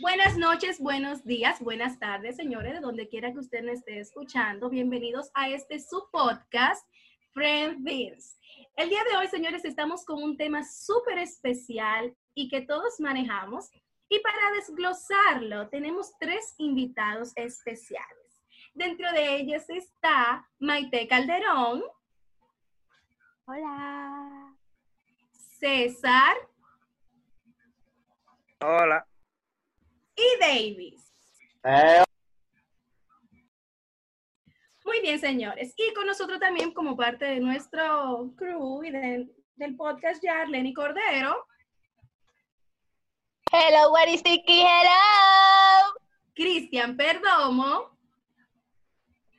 Buenas noches, buenos días, buenas tardes, señores, de donde quiera que usted me esté escuchando. Bienvenidos a este su podcast, Friend Beans. El día de hoy, señores, estamos con un tema súper especial y que todos manejamos. Y para desglosarlo, tenemos tres invitados especiales. Dentro de ellos está Maite Calderón. Hola. César. Hola. Y Davis. Eh, Muy bien, señores. Y con nosotros también, como parte de nuestro crew y de- del podcast ya, Lenny Cordero, Hello, what is Tiki? Hello. Cristian Perdomo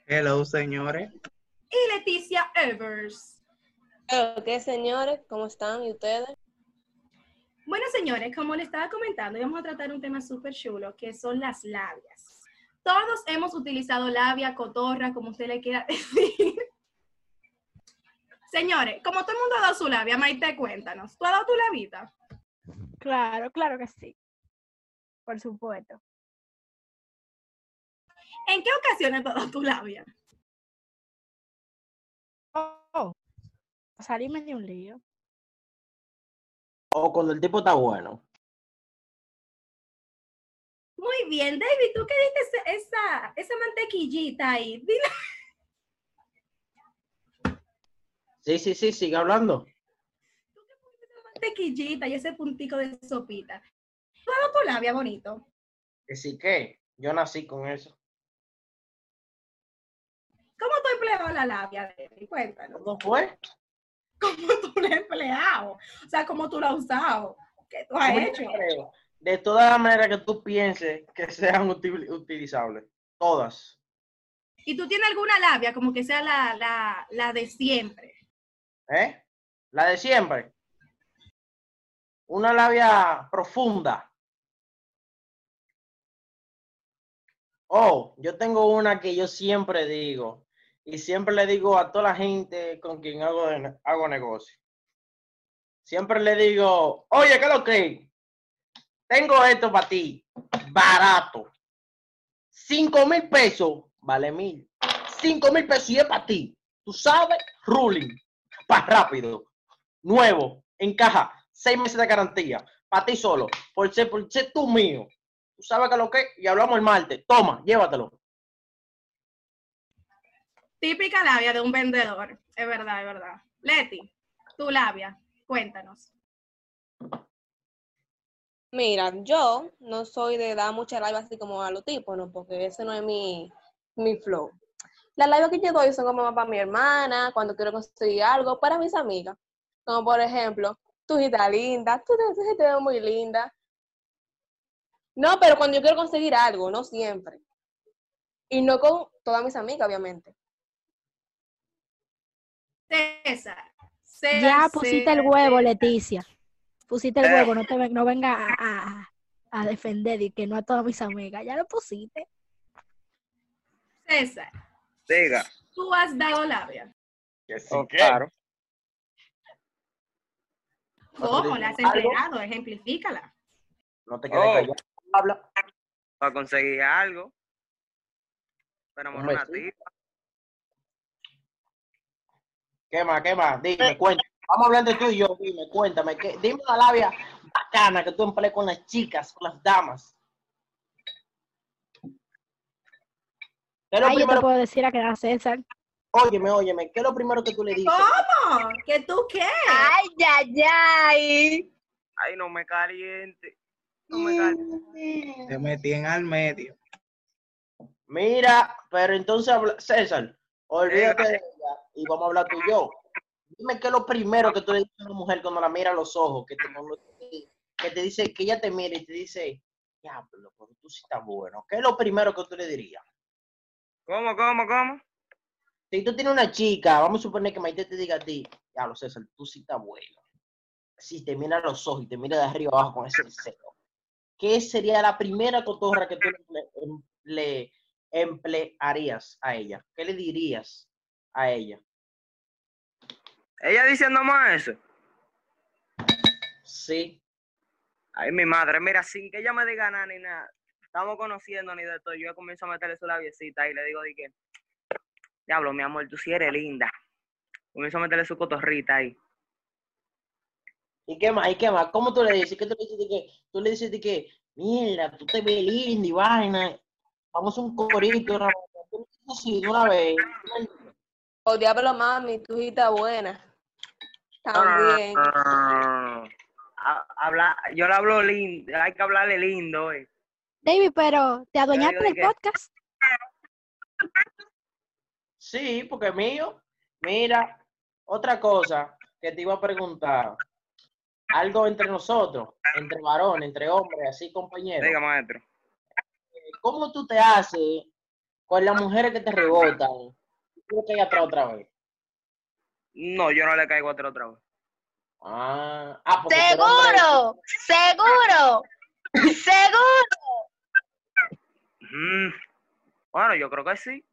hello, señores. y Leticia Evers. ¿Qué señores? ¿Cómo están? ¿Y ustedes? Bueno, señores, como les estaba comentando, vamos a tratar un tema súper chulo, que son las labias. Todos hemos utilizado labia, cotorra, como usted le quiera decir. Señores, como todo el mundo ha dado su labia, Maite, cuéntanos. ¿Tú has dado tu labita? Claro, claro que sí. Por supuesto. ¿En qué ocasiones dado tu labia? Oh, salirme de un lío. O cuando el tipo está bueno. Muy bien, David, ¿tú qué diste esa, esa mantequillita ahí? Dile Sí, sí, sí, sigue hablando. Mantequillita y ese puntico de sopita. ¿Tú has dado tu labia bonito? Que sí que, yo nací con eso. ¿Cómo tú has empleado la labia, David? Cuéntanos. ¿Cómo fue? ¿Cómo tú la has empleado? O sea, ¿cómo tú la has usado? ¿Qué tú has hecho? creo, De todas las maneras que tú pienses que sean util- utilizables. Todas. ¿Y tú tienes alguna labia como que sea la, la, la de siempre? ¿Eh? La de siempre. Una labia profunda. Oh, yo tengo una que yo siempre digo. Y siempre le digo a toda la gente con quien hago, hago negocio. Siempre le digo, oye, ¿qué es lo que? Tengo esto para ti. Barato. Cinco mil pesos. Vale mil. Cinco mil pesos y es para ti. Tú sabes, ruling. Para rápido. Nuevo. En caja. Seis meses de garantía. Para ti solo. Por ser, por ser tú mío. Tú sabes que lo que es. Y hablamos el martes. Toma, llévatelo. Típica labia de un vendedor. Es verdad, es verdad. Leti, tu labia, cuéntanos. Mira, yo no soy de dar mucha labia así como a los tipos, ¿no? Porque ese no es mi, mi flow. Las labias que yo doy son como más para mi hermana, cuando quiero conseguir algo, para mis amigas. Como por ejemplo, tú estás linda, tú te, te ves muy linda. No, pero cuando yo quiero conseguir algo, no siempre. Y no con todas mis amigas, obviamente. César. César, Ya pusiste el huevo, César. Leticia. Pusiste el huevo, no te ven- no venga a, a- a defender y que no a todas mis amigas. Ya lo pusiste. César, Diga. tú has dado labia. Que sí, Oh, claro. ¿Cómo? ¿La has ¿Algo? entregado? Ejemplifícala. No te quedes Oh. callado. Habla. Para conseguir algo. Enamorar una tipa. ¿Qué más? ¿Qué más? Dime, cuéntame. Vamos a hablar de tú y yo. Dime, cuéntame. ¿qué? Dime una labia bacana que tú emplees con las chicas, con las damas. ¿Qué es lo Ahí yo te primero? puedo decir a que era César. Óyeme, óyeme. ¿Qué es lo primero que tú le dices? ¿Cómo? ¿Que tú qué? Ay, ay, ay. Ay, no me caliente. No me caliente. Te metí en al medio. Mira, pero entonces, habla- César, olvídate de ella y vamos a hablar tú y yo. Dime qué es lo primero que tú le dices a una mujer cuando la mira a los ojos, que te- que te dice, que ella te mira y te dice, diablo, pero tú sí estás bueno. ¿Qué es lo primero que tú le dirías? ¿Cómo, cómo, cómo? Si tú tienes una chica, vamos a suponer que Maite te diga a ti, diablo, César, tú sí estás bueno. Si te mira a los ojos y te mira de arriba abajo con ese celo, ¿qué sería la primera cotorra que tú le, em- le emplearías a ella? ¿Qué le dirías a ella? Ella diciéndome eso. Sí. Ay, mi madre, mira, sin que ella me diga nada ni nada, estamos conociendo ni de todo, yo comienzo a meterle su labiecita y le digo de que, diablo, mi amor, tú sí eres linda. Comienzo a meterle su cotorrita ahí. ¿Y qué más? ¿Y qué más? ¿Cómo tú le dices? ¿Qué tú le dices de que? Tú le dices de que, mira, tú te ves linda y vaina. Vamos a un corito. Tú dices así de una vez. O diablo, mami, tu hijita buena. No, no, También. habla, yo le hablo lindo, hay que hablarle lindo, eh. David, pero te adueñaste del qué. podcast. Sí, porque mío. Mira, otra cosa que te iba a preguntar. Algo entre nosotros, entre varones, entre hombres, así compañeros. Diga, maestro. ¿Cómo tú te haces con las mujeres que te rebotan? Tú que atrás otra vez. No, yo no le caigo a otro otra vez. Ah, ah. Seguro, seguro, seguro. Mm, Bueno, yo creo que sí.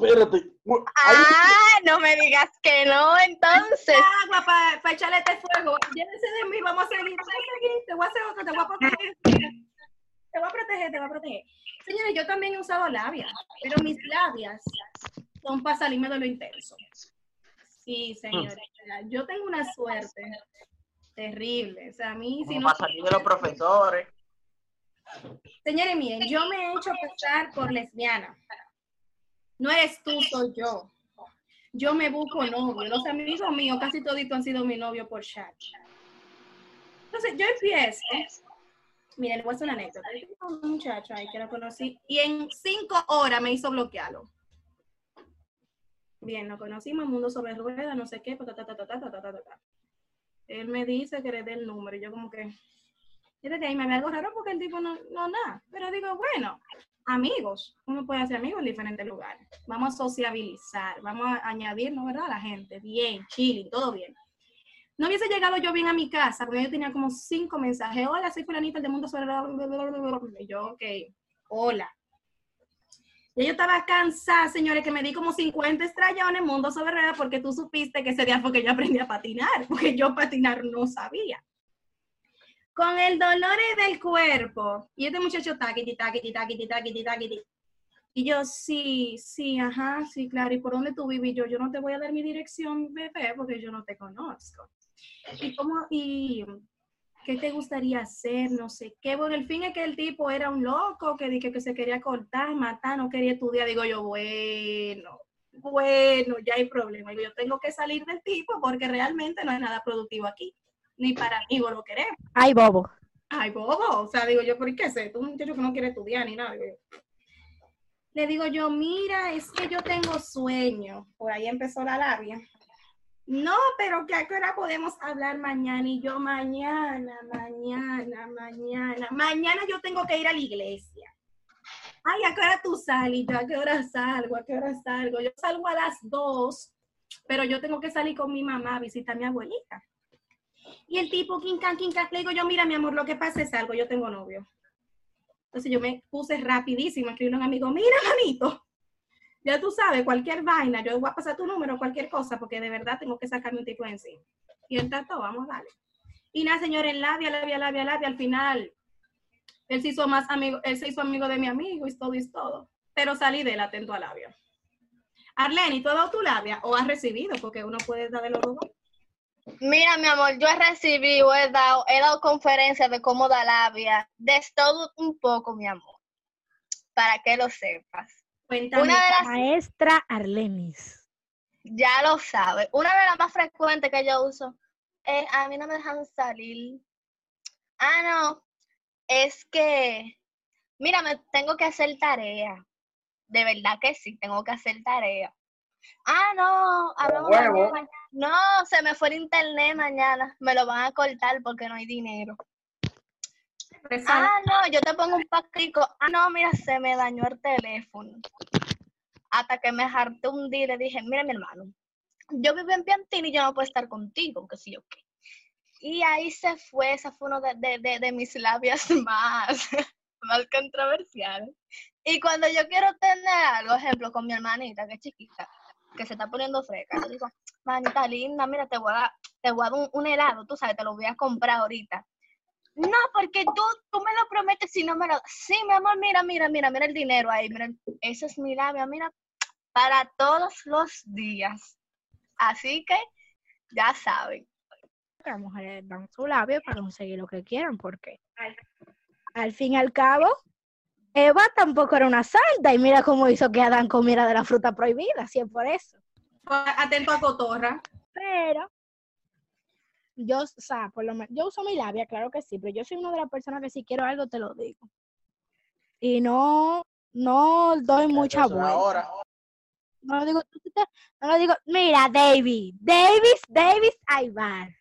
Espérate. Ah, no me digas que no, entonces. Agua para echarle este fuego. Llévense de mí, vamos a seguir, vamos a seguir. Te voy a hacer otro, te voy a proteger. Te voy a proteger, te voy a proteger. Señores, yo también he usado labias, pero mis labias son para salirme de lo intenso. Sí, señores. Yo tengo una suerte terrible. O sea, a mí, si no. para salir de los profesores. Señores, miren, yo me he hecho pasar por lesbiana. No eres tú, soy yo. Yo me busco novio. Los amigos míos, casi toditos han sido mi novio por chat. Entonces, yo empiezo. Miren, le voy a hacer una anécdota. Un muchacho ahí que lo conocí y en cinco horas me hizo bloquearlo. Bien, lo conocimos, mundo sobre ruedas, no sé qué, ta, ta, ta, ta. Él me dice que le dé el número y yo como que, y desde ahí me ve algo raro porque el tipo no, no nada. Pero digo, bueno, amigos, uno puede hacer amigos en diferentes lugares. Vamos a sociabilizar, vamos a añadirnos, ¿verdad? A la gente, bien, chilling, todo bien. No hubiese llegado yo bien a mi casa, porque yo tenía como cinco mensajes. Hola, soy fulanita el de Mundo sobre... Yo, ok, hola. Y yo estaba cansada, señores, que me di como 50 estrellones Mundo sobre porque tú supiste que ese día fue que yo aprendí a patinar, porque yo patinar no sabía con el dolor del cuerpo. Y este muchacho taquiti, taquiti, taquiti, taquiti, taquiti. Y yo, sí, sí, ajá, sí, claro. ¿Y por dónde tú vives? Yo, yo no te voy a dar mi dirección, bebé, porque yo no te conozco. ¿Y cómo, y qué te gustaría hacer? No sé qué. Bueno, el fin es que el tipo era un loco, que dije que se quería cortar, matar, no quería estudiar. Digo yo, bueno, bueno, ya hay problema. Digo, yo tengo que salir del tipo porque realmente no hay nada productivo aquí. Ni para mí, vos lo queremos. Ay, bobo. Ay, bobo. O sea, digo yo, ¿por qué es esto? Un muchacho que no quiere estudiar ni nada. digo. Le digo yo, mira, es que yo tengo sueño. Por ahí empezó la labia. No, pero que a qué hora podemos hablar mañana? Y yo, mañana, mañana, mañana. Mañana yo tengo que ir a la iglesia. Ay, ¿a qué hora tú sales? ¿a qué hora salgo? ¿A qué hora salgo? Yo salgo a las dos, pero yo tengo que salir con mi mamá a visitar a mi abuelita. Y el tipo, quincan, quincan, le digo yo, mira, mi amor, lo que pasa es algo, yo tengo novio. Entonces yo me puse rapidísimo a escribirle a un amigo, mira, manito, ya tú sabes, cualquier vaina, yo voy a pasar tu número, cualquier cosa, porque de verdad tengo que sacarme un tipo de encima. Y él tanto, vamos, dale. Y nada, señor, en labia, labia, labia, labia, al final, él se hizo más amigo, él se hizo amigo de mi amigo y todo y todo. Pero salí de él atento a labia. Arlene, ¿tú has dado tu labia o has recibido? Porque uno puede dar de los dos. Mira, mi amor, yo he recibido, he dado, he dado conferencias de cómo da labia, de todo un poco, mi amor, para que lo sepas. Cuéntame. Una de las, Maestra Arlenis. ya lo sabes, una de las más frecuentes que yo uso es, a mí no me dejan salir. Ah, no, es que, mira, me tengo que hacer tarea. De verdad que sí, tengo que hacer tarea. Ah, no, hablamos huevo. mañana. No, se me fue el internet mañana. Me lo van a cortar porque no hay dinero. Ah, no, yo te pongo un paquico. Ah, no, mira, se me dañó el teléfono. Hasta que me harté un día y le dije, mira, mi hermano, yo vivo en Piantini y yo no puedo estar contigo, que sí, ok. Y ahí se fue, esa fue uno de, de, de, de mis labias más, más controversiales. Y cuando yo quiero tener algo, ejemplo, con mi hermanita, que es chiquita, que se está poniendo fresca, le digo, manita linda, mira, te voy a dar, te voy a dar un, un helado, tú sabes, te lo voy a comprar ahorita. No, porque tú, tú me lo prometes si no me lo... Sí, mi amor, mira, mira, mira, mira el dinero ahí, mira, ese es mi labia, mira, para todos los días. Así que, ya saben. Las mujeres dan su labio para conseguir lo que quieran, porque al fin y al cabo, Eva tampoco era una santa y mira cómo hizo que Adán comiera de la fruta prohibida, si es por eso. Atento a Cotorra. Pero yo, o sea, por lo menos, yo uso mi labia, claro que sí, pero yo soy una de las personas que si quiero algo te lo digo. Y no, no doy mucha vuelta. ahora, No lo digo, no lo digo, mira, David, Davis, Davis Aybar.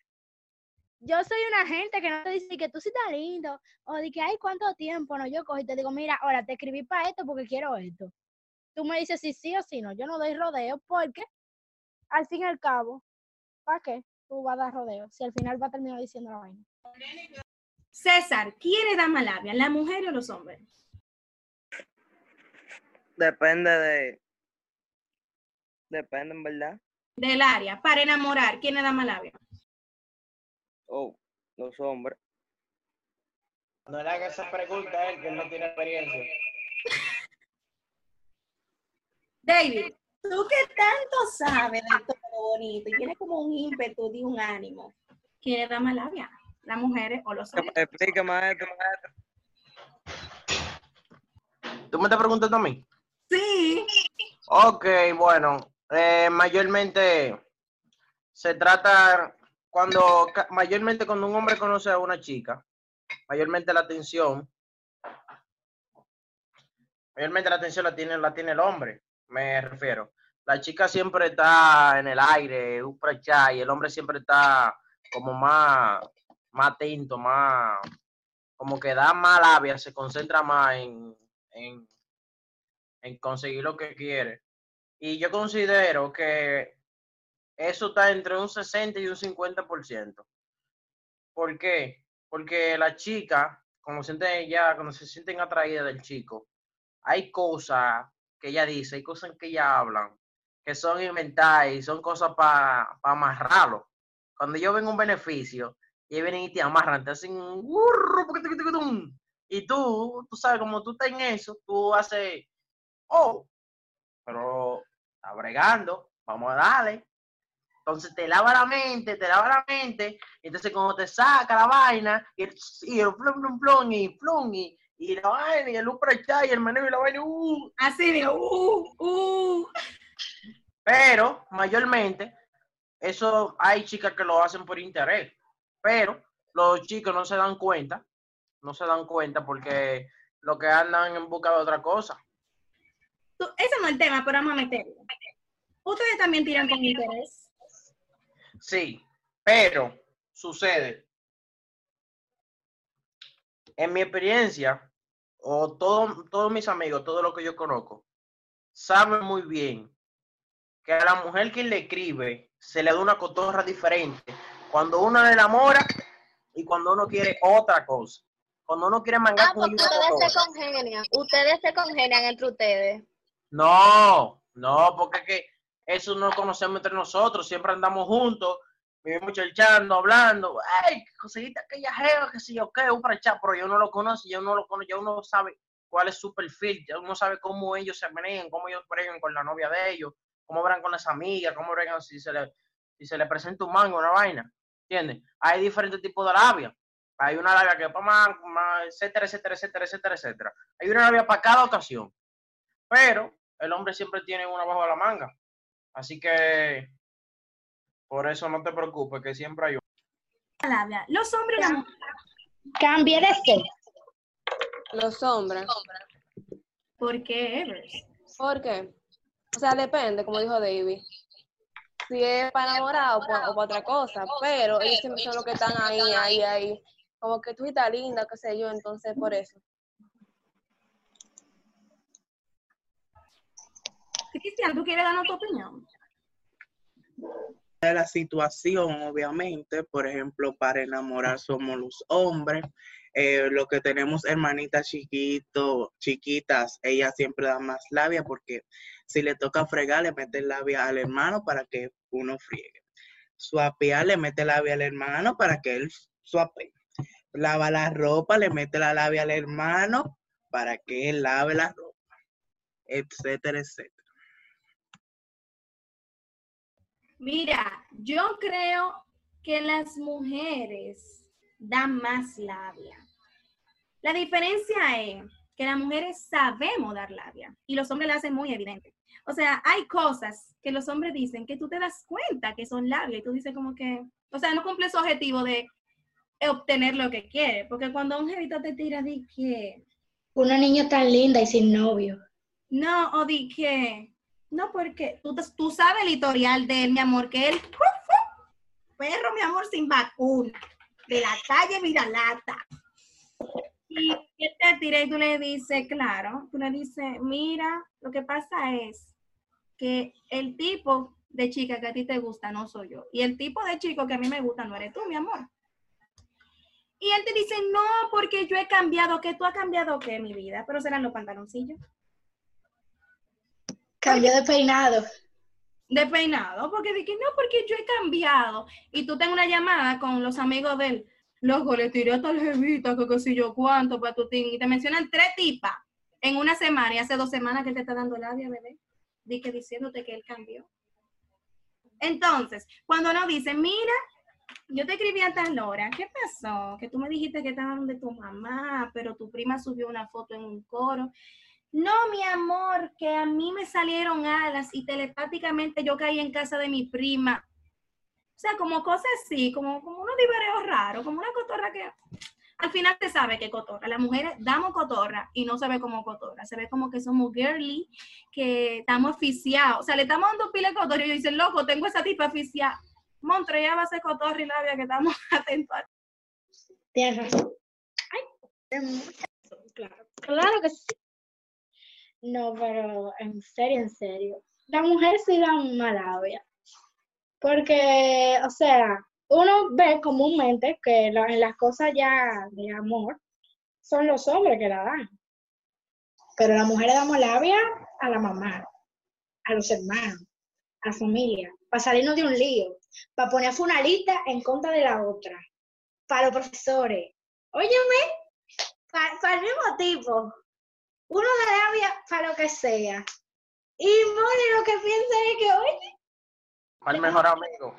Yo soy una gente que no te dice que tú sí estás lindo, o de que hay cuánto tiempo, no, yo cojo y te digo, mira, ahora te escribí para esto porque quiero esto. Tú me dices si sí o si no, yo no doy rodeo porque, al fin y al cabo, ¿para qué tú vas a dar rodeo? Si al final va a terminar diciendo la vaina. César, ¿quién le da más labia, la mujer o los hombres? Depende de. Depende, en verdad. Del área, para enamorar, ¿quién le da más labia? Oh, los hombres. no le haga esa pregunta a él, que él no tiene experiencia. David, tú que tanto sabes de todo lo bonito y tienes como un ímpetu de un ánimo, ¿quién le da más labia? ¿Las mujeres o los hombres? Esto, maestro. ¿Tú me estás preguntando a mí? Sí. Ok, bueno, eh, mayormente se trata cuando, mayormente cuando un hombre conoce a una chica, mayormente la atención, mayormente la atención la tiene, la tiene el hombre, me refiero. La chica siempre está en el aire, un y el hombre siempre está como más, más atento, más, como que da más labia, se concentra más en, en, en conseguir lo que quiere. Y yo considero que eso está entre un 60 y un 50%. ¿Por qué? Porque la chica, ya, cuando se sienten atraídas del chico, hay cosas que ella dice, hay cosas que ella hablan, que son inventadas y son cosas para amarrarlo. Cuando ellos ven un beneficio, y vienen y te amarran, te hacen un y tú, tú sabes, como tú estás en eso, tú haces, oh, pero está bregando, vamos a darle. Entonces te lava la mente, te lava la mente, entonces cuando te saca la vaina, y el, y el plum, plum, plum, y plum, y, y la vaina, y el upra y el menú y la vaina, uh. Así digo, uh, uh. Pero, mayormente, eso hay chicas que lo hacen por interés, pero los chicos no se dan cuenta, no se dan cuenta porque lo que andan en busca de otra cosa. Ese no es el tema, pero vamos a meterlo. Ustedes también tiran con interés. Sí, pero sucede. En mi experiencia, o todo- todos mis amigos, todo lo que yo conozco, saben muy bien que a la mujer que le escribe se le da una cotorra diferente cuando uno le enamora y cuando uno quiere otra cosa. Cuando uno quiere mangar Ah, porque ustedes se congenian. Ustedes se congenian entre ustedes. No, no, porque es que eso no lo conocemos entre nosotros, siempre andamos juntos, vivimos chelchando, hablando, ay, conseguiste aquella jeva, que sé yo qué, un prachá, pero yo no lo conoce, ya uno lo conoce, ya uno sabe cuál es su perfil, ya uno sabe cómo ellos se manejan, cómo ellos bregan con la novia de ellos, cómo bregan con las amigas, cómo bregan si se le, si se le presenta un mango, una vaina, ¿entiendes? Hay diferentes tipos de labia. Hay una labia que para más, etcétera, etcétera, etcétera, etcétera, etcétera. Hay una labia para cada ocasión. Pero el hombre siempre tiene una bajo la manga. Así que por eso no te preocupes, que siempre hay. Labia. Los hombres. Cambie de sexo. Los hombres. ¿Por qué, Evers? ¿Por qué? O sea, depende, como dijo David. Si es para enamorado o para otra cosa, pero ellos siempre son los que están ahí, ahí, ahí. Como que tú estás linda, qué sé yo, entonces por eso. Cristian, ¿tú quieres darnos tu opinión? de la situación, obviamente. Por ejemplo, para enamorar somos los hombres. Eh, lo que tenemos hermanitas chiquito, chiquitas, ellas siempre dan más labia porque si le toca fregar, le mete labia al hermano para que uno friegue. Suapear, le mete labia al hermano para que él suape. Lava la ropa, le mete la labia al hermano para que él lave la ropa, etcétera, etcétera. Mira, yo creo que las mujeres dan más labia. La diferencia es que las mujeres sabemos dar labia y los hombres la hacen muy evidente. O sea, hay cosas que los hombres dicen que tú te das cuenta que son labia y tú dices como que, o sea, no cumple su objetivo de obtener lo que quiere, porque cuando un jevito te tira, di que, Una niña tan linda y sin novio. no, o di que, no, porque tú, tú sabes el historial de él, mi amor, que él, perro, mi amor, sin vacuna, de la calle Viralata. Y él te tira y tú le dices, claro, tú le dices, mira, lo que pasa es que el tipo de chica que a ti te gusta no soy yo. Y el tipo de chico que a mí me gusta no eres tú, mi amor. Y él te dice, no, porque yo he cambiado. ¿Qué tú has cambiado qué, mi vida? Pero serán los pantaloncillos. De peinado. De peinado, porque dije, no, porque yo he cambiado. Y tú tengas una llamada con los amigos del, loco, le tiré a tal jevita, que qué sé yo cuánto, para tu team. Y te mencionan tres tipas en una semana, y hace dos semanas que te está dando labia, bebé. Dije diciéndote que él cambió. Entonces, cuando nos dicen, mira, yo te escribí a tal hora, ¿qué pasó? Que tú me dijiste que estaban de tu mamá, pero tu prima subió una foto en un coro. No, mi amor, que a mí me salieron alas y telepáticamente yo caí en casa de mi prima. O sea, como cosas así, como, como unos divereos raros, como una cotorra que al final se sabe que cotorra. Las mujeres damos cotorra y no se ve como cotorra, se ve como que somos girly, que estamos oficiados. O sea, le estamos dando pile de cotorra y dicen, loco, tengo esa tipa oficial. Montre, ya va a ser cotorra y labia que estamos atentos a Tienes razón. Ay, claro. Claro que sí. No, pero en serio, en serio. La mujer sí da una labia. Porque, o sea, uno ve comúnmente que la- en las cosas ya de amor son los hombres que la dan. Pero las mujeres damos labia a la mamá, a los hermanos, a la familia, para salirnos de un lío, para poner funalita en contra de la otra, para los profesores. Óyeme, para, el mismo tipo. Uno da labia para lo que sea. Y Moni lo que piensa es que, oye, Al mejor amigo.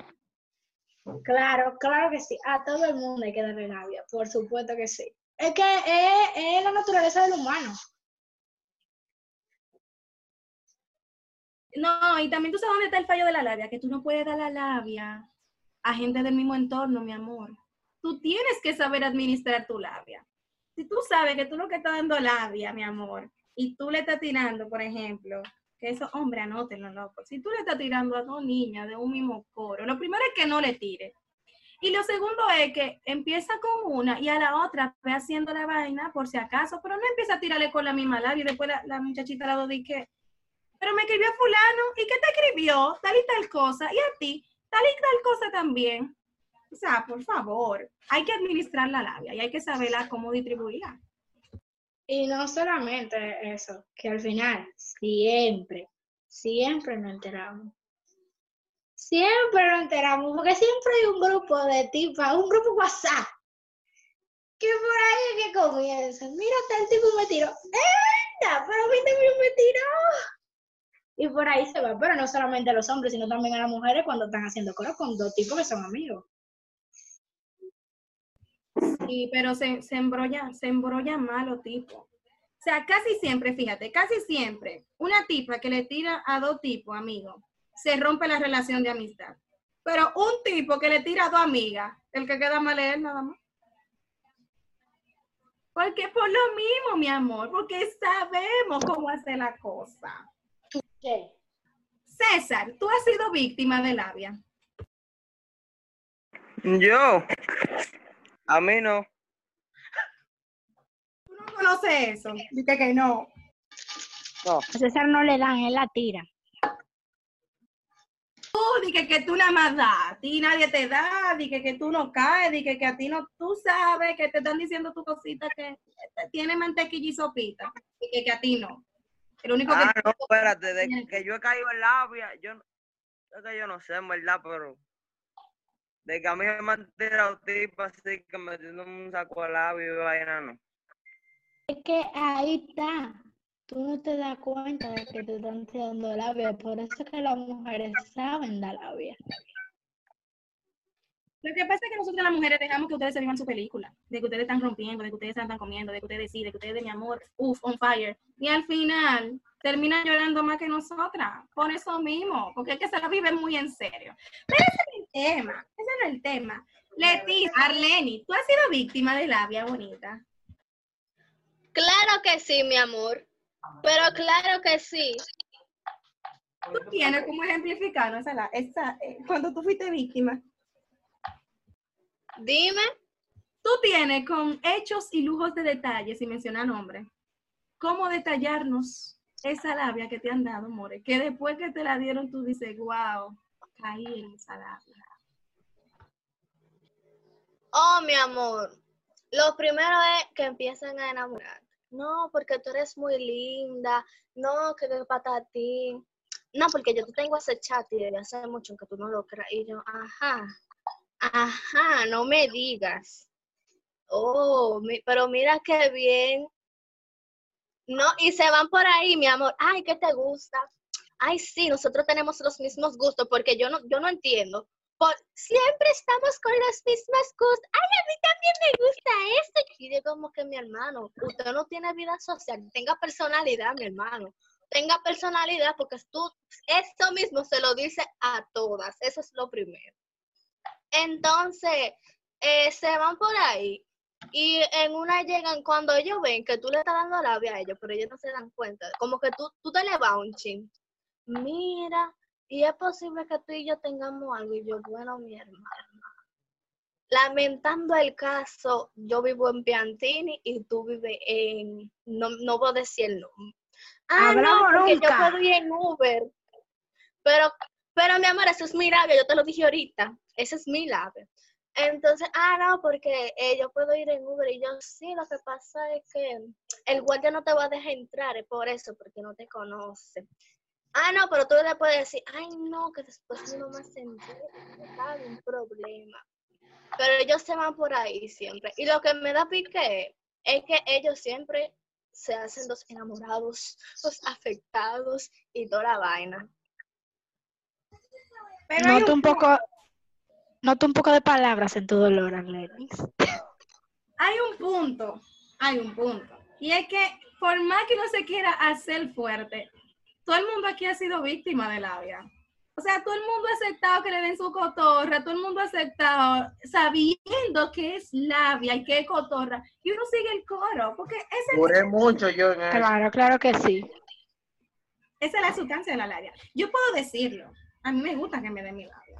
Claro, claro que sí. A todo el mundo hay que darle labia, por supuesto que sí. Es que es, es la naturaleza del humano. No, y también tú sabes dónde está el fallo de la labia, que tú no puedes dar la labia a gente del mismo entorno, mi amor. Tú tienes que saber administrar tu labia. Si tú sabes que tú lo que estás dando labia, mi amor, y tú le estás tirando, por ejemplo, que eso, hombre, anótenlo, loco. Si tú le estás tirando a dos niñas de un mismo coro, lo primero es que no le tires. Y lo segundo es que empieza con una y a la otra ve haciendo la vaina por si acaso, pero no empieza a tirarle con la misma labia y después la, la muchachita al lado dice, pero me escribió fulano, ¿y qué te escribió? Tal y tal cosa, y a ti, tal y tal cosa también. O sea, por favor, hay que administrar la labia y hay que saberla cómo distribuirla. Y no solamente eso, que al final siempre, siempre nos enteramos. Siempre nos enteramos, porque siempre hay un grupo de tipas, un grupo WhatsApp, que por ahí es que comienzan. Mira, tal tipo me tiró. ¡Es verdad! Pero a mí también me tiró. Y por ahí se va, pero no solamente a los hombres, sino también a las mujeres cuando están haciendo coro con dos tipos que son amigos. Sí, pero se, se embrolla, se embrolla malo tipo. O sea, casi siempre, fíjate, casi siempre, una tipa que le tira a dos tipos, amigos, se rompe la relación de amistad. Pero un tipo que le tira a dos amigas, el que queda mal es él nada más. Porque por lo mismo, mi amor, porque sabemos cómo hacer la cosa. ¿Qué? César, tú has sido víctima de labia. Yo, a mí no. Tú no conoces eso. Dice que no. No, A César no le dan, él la tira. Tú di que, que tú nada más das, a ti nadie te da, di que, tú no caes, di que, que a ti no, tú sabes que te están diciendo tu cosita que te- tiene mantequilla y sopita, y que, que a ti no. El único Ah, que no, espérate, de que yo he caído en labia, yo, no- es que yo no sé, en verdad, pero de que a mí me han tirado tipas así que metiéndome un saco de labio y vaina, no. Es que ahí está. Tú no te das cuenta de que te están tirando labia. Por eso es que las mujeres saben dar labia. Lo que pasa es que nosotros las mujeres dejamos que ustedes se vivan su película, de que ustedes están rompiendo, de que ustedes están comiendo, de que ustedes sí, de que ustedes de mi amor, uff, on fire. Y al final terminan llorando más que nosotras, por eso mismo, porque es que se la viven muy en serio. Pero tema, ese no es el tema. Leti, Arleni, ¿tú has sido víctima de labia bonita? Claro que sí, mi amor. Pero claro que sí. ¿Tú tienes cómo ejemplificarnos esa, la- esa, eh, cuando tú fuiste víctima? Dime. Tú tienes con hechos y lujos de detalles, sin mencionar nombre, cómo detallarnos esa labia que te han dado, More, que después que te la dieron tú dices, wow, caí en esa. Oh, mi amor. Lo primero es que empiezan a enamorar. No, porque tú eres muy linda. No, que de patatín. No, porque yo te tengo ese chat y desde hace mucho que tú no lo creas. Y yo, ajá, ajá, no me digas. Oh, mi- pero mira qué bien. No, y se van por ahí, mi amor. Ay, ¿qué te gusta? Ay, sí, nosotros tenemos los mismos gustos, porque yo no, yo no entiendo. Por, siempre estamos con los mismos gustos. Ay, a mí también me gusta esto. Y yo como que mi hermano, usted no tiene vida social, tenga personalidad, mi hermano. Tenga personalidad porque tú, esto mismo se lo dice a todas. Eso es lo primero. Entonces, eh, se van por ahí y en una llegan cuando ellos ven que tú le estás dando labia a ellos, pero ellos no se dan cuenta. Como que tú, tú te le vas un chin. Mira, y es posible que tú y yo tengamos algo. Y yo, bueno, mi hermana. Lamentando el caso, yo vivo en Piantini y tú vives en. No, no voy a decir el nombre. Ah, no, porque nunca. yo puedo ir en Uber. Pero, pero mi amor, eso es mi labio, yo te lo dije ahorita. Ese es mi labio. Entonces, ah, no, porque eh, yo puedo ir en Uber y yo sí, lo que pasa es que el guardia no te va a dejar entrar, es por eso, porque no te conoce. Ah, no, pero tú le puedes decir, ay, no, que después mi mamá se entera, que está un problema. Pero ellos se van por ahí siempre. Y lo que me da pique es que ellos siempre se hacen los enamorados, los afectados y toda la vaina. Pero Noto un, un poco, noto un poco de palabras en tu dolor, Arlenis. hay un punto, hay un punto. Y es que por más que uno se quiera hacer fuerte, todo el mundo aquí ha sido víctima de labia. O sea, todo el mundo ha aceptado que le den su cotorra, todo el mundo ha aceptado sabiendo que es labia y que es cotorra, y uno sigue el coro, porque esa, Duré mucho yo en eso. Claro, claro que sí. esa es la sustancia de la labia. Yo puedo decirlo, a mí me gusta que me den mi labia.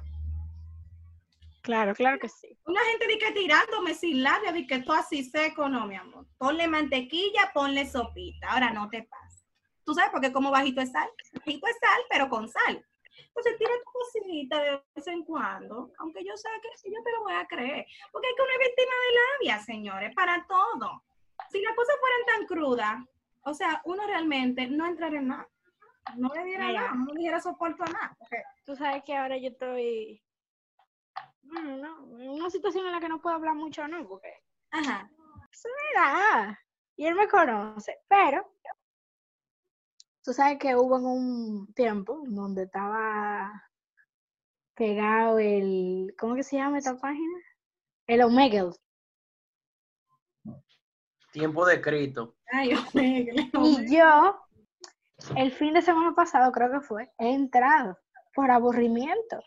Claro, claro que sí. Una gente dice que tirándome sin labia, dice que todo así seco, no, mi amor. Ponle mantequilla, ponle sopita, ahora no te pasa. ¿Tú sabes por qué como bajito es sal? Bajito es sal, pero con sal. Entonces tira tu cosita de vez en cuando, aunque yo sé que yo te lo voy a creer. Porque es que es víctima de labia, señores, para todo. Si las cosas fueran tan crudas, o sea, uno realmente no entraría en nada. No le diera Mira. nada, no le diera soporte a nada. porque- Tú sabes que ahora yo estoy bueno, no, en una situación en la que no puedo hablar mucho, ¿no? Porque Ajá. eso era. Y él me conoce, pero tú sabes que hubo en un tiempo donde estaba pegado el, ¿cómo que se llama esta página? El Omegle. Tiempo de Cristo. Ay, Y yo, el fin de semana pasado creo que fue, he entrado por aburrimiento.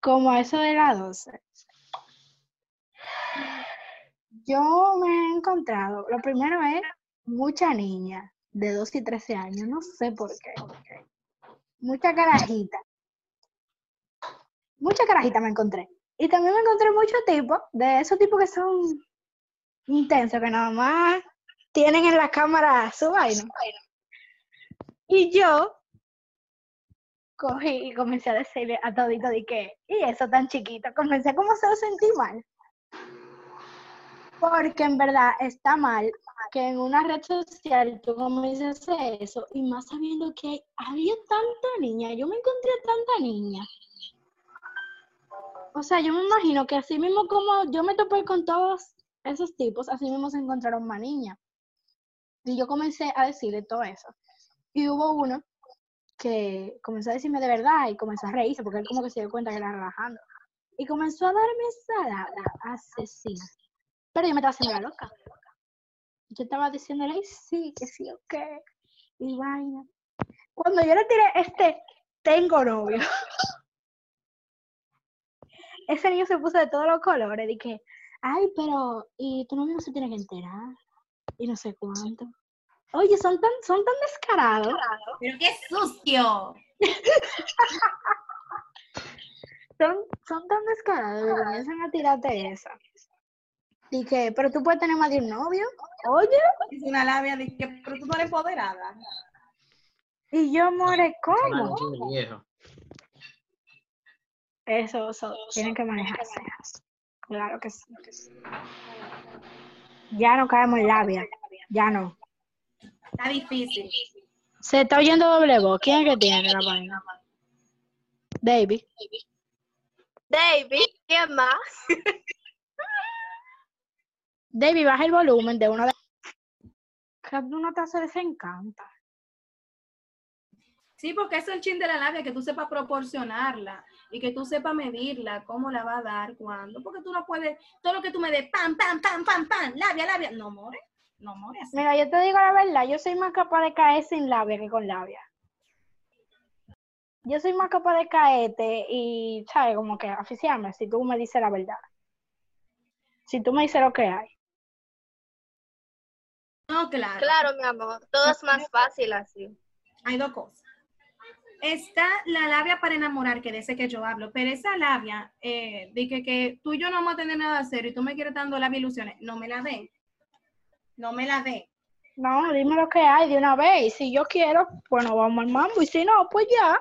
Como a eso de las 12. Yo me he encontrado, lo primero es mucha niña de 12 y 13 años, no sé por qué. Mucha carajita. Mucha carajita me encontré. Y también me encontré muchos tipos, de esos tipos que son intensos, que nada más tienen en la cámara su vaina. Y yo cogí y comencé a decirle a todito de que, y eso tan chiquito, comencé como se lo sentí mal. Porque en verdad está mal que en una red social tú comiences eso y más sabiendo que había tanta niña, yo me encontré tanta niña. O sea, yo me imagino que así mismo como yo me topé con todos esos tipos, así mismo se encontraron más niñas. Y yo comencé a decirle todo eso. Y hubo uno que comenzó a decirme de verdad y comenzó a reírse porque él como que se dio cuenta que era relajando. Y comenzó a darme esa asesina. Pero yo me estaba haciendo la loca. Yo estaba diciéndole, "Ay, sí, que sí, ok. Y vaina. Cuando yo le tiré este, tengo novio. Ese niño se puso de todos los colores. Dije, ay, pero, y tu novio no se tiene que enterar. Y no sé cuánto. Oye, son tan, son tan descarados. Pero qué sucio. Son, son tan descarados comienzan a tirarte esa. Dije, pero tú puedes tener más de un novio. Oye, Es una labia que, pero tú no eres empoderada. y yo more, ¿cómo? Viejo. Eso, eso, tienen que manejarse. Claro que sí. Ya no caemos en labia. Ya no. Está difícil. Se está oyendo doble voz. ¿Quién es que tiene la vaina? David. David, ¿quién más? David, baja el volumen de una de... Que uno te hace desencanta. Sí, porque es el chin de la labia, que tú sepas proporcionarla y que tú sepas medirla, cómo la va a dar, cuándo. Porque tú no puedes, todo lo que tú me des, pam, pam, pam, pam, pam, labia, labia. No, more. No, more así. Mira, yo te digo la verdad, yo soy más capaz de caer sin labia que con labia. Yo soy más capaz de caerte y, ¿sabes? Como que oficiarme si tú me dices la verdad. Si tú me dices lo que hay. Claro. Claro, mi amor, todo es más fácil así. Hay dos cosas. Está la labia para enamorar, que de ese que yo hablo, pero esa labia, eh, de que, que tú y yo no vamos a tener nada de hacer y tú me quieres dando labia ilusiones, no me la den. No me la den. No, dime lo que hay de una vez. Y si yo quiero, pues nos vamos al mambo. Y si no, pues ya,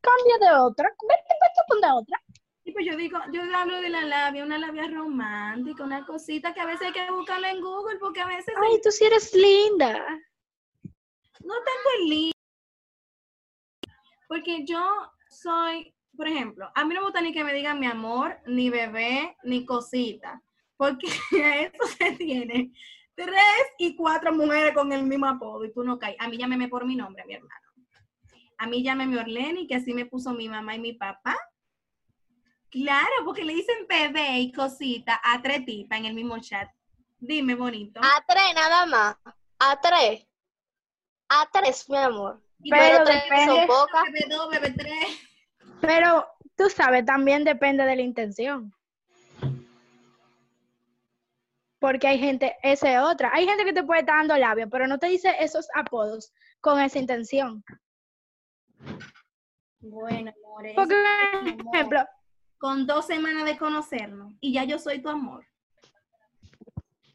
cambia de otra. Vete, vete, pon de otra. Y pues yo digo, yo hablo de la labia, una labia romántica, una cosita que a veces hay que buscarla en Google porque a veces Ay, tú sí eres linda. no tanto el lío. Porque yo soy, por ejemplo, a mí no me gusta ni que me digan mi amor, ni bebé, ni cosita. Porque a eso se tiene tres y cuatro mujeres con el mismo apodo y tú no caes. A mí llámeme por mi nombre, mi hermano. A mí llámeme Orleni, que así me puso mi mamá y mi papá. Claro, porque le dicen bebé y cosita a tres tipas en el mismo chat. Dime, bonito. A tres nada más. A tres. A tres, mi amor. Y pero Pero tres son pocas. bebé dos, bebé tres. Pero tú sabes, también depende de la intención. Porque hay gente, esa es otra. Hay gente que te puede estar dando labio, pero no te dice esos apodos con esa intención. Bueno, amores. Por amor. Con dos semanas de conocernos y ya yo soy tu amor.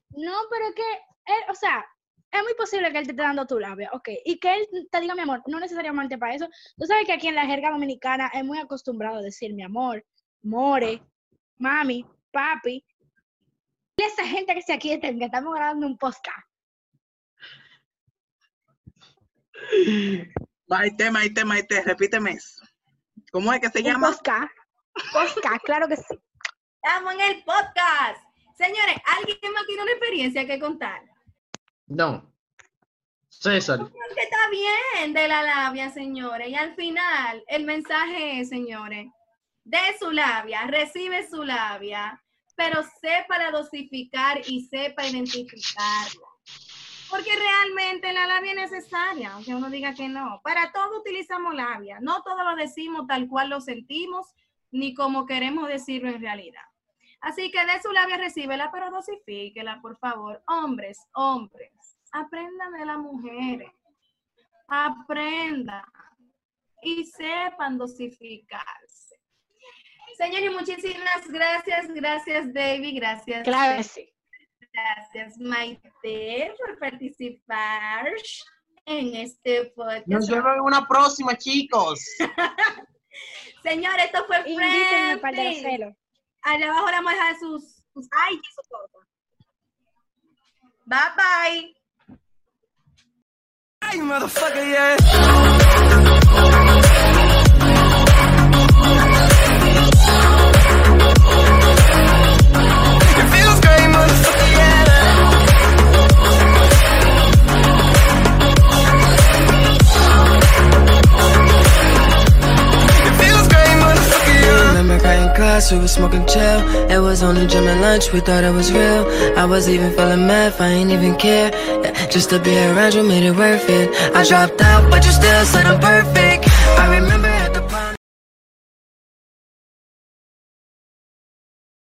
no, pero es que, él, o sea, es muy posible que él te esté dando tu labio, ok. Y que él te diga mi amor, no necesariamente para eso. Tú sabes que aquí en la jerga dominicana es muy acostumbrado a decir mi amor, more, mami, papi. Y esa gente que se aquí que estamos grabando un podcast. Maite, Maite, Maite, repíteme eso. ¿Cómo es que se Un llama? podcast. Podcast, claro que sí. Estamos en el podcast. Señores, ¿alguien más tiene una experiencia que contar? No. César. Que está bien de la labia, señores. Y al final, el mensaje es, señores, de su labia, recibe su labia, pero sepa la dosificar y sepa identificarla. Porque realmente la labia es necesaria, aunque uno diga que no. Para todo utilizamos labia. No todo lo decimos tal cual lo sentimos, ni como queremos decirlo en realidad. Así que de su labia recíbela, pero dosifíquela, por favor. Hombres, hombres, aprendan de las mujeres. Aprendan y sepan dosificarse. Señores, muchísimas gracias. Gracias, David. Gracias. Claro sí. Gracias, Maite, por participar en este podcast. Nos vemos en una próxima, chicos. Señores, esto fue Invítenme para el Friends. celo. Allá abajo le vamos a dejar sus, sus ay y sus cosas. Bye bye. Hey, motherfucker, yeah. Class, we was smoking chill. It was only gym and lunch, we thought it was real. I was even feeling math, I ain't even care. Just to be around you made it worth it. I dropped out, but you still said I'm perfect. I remember.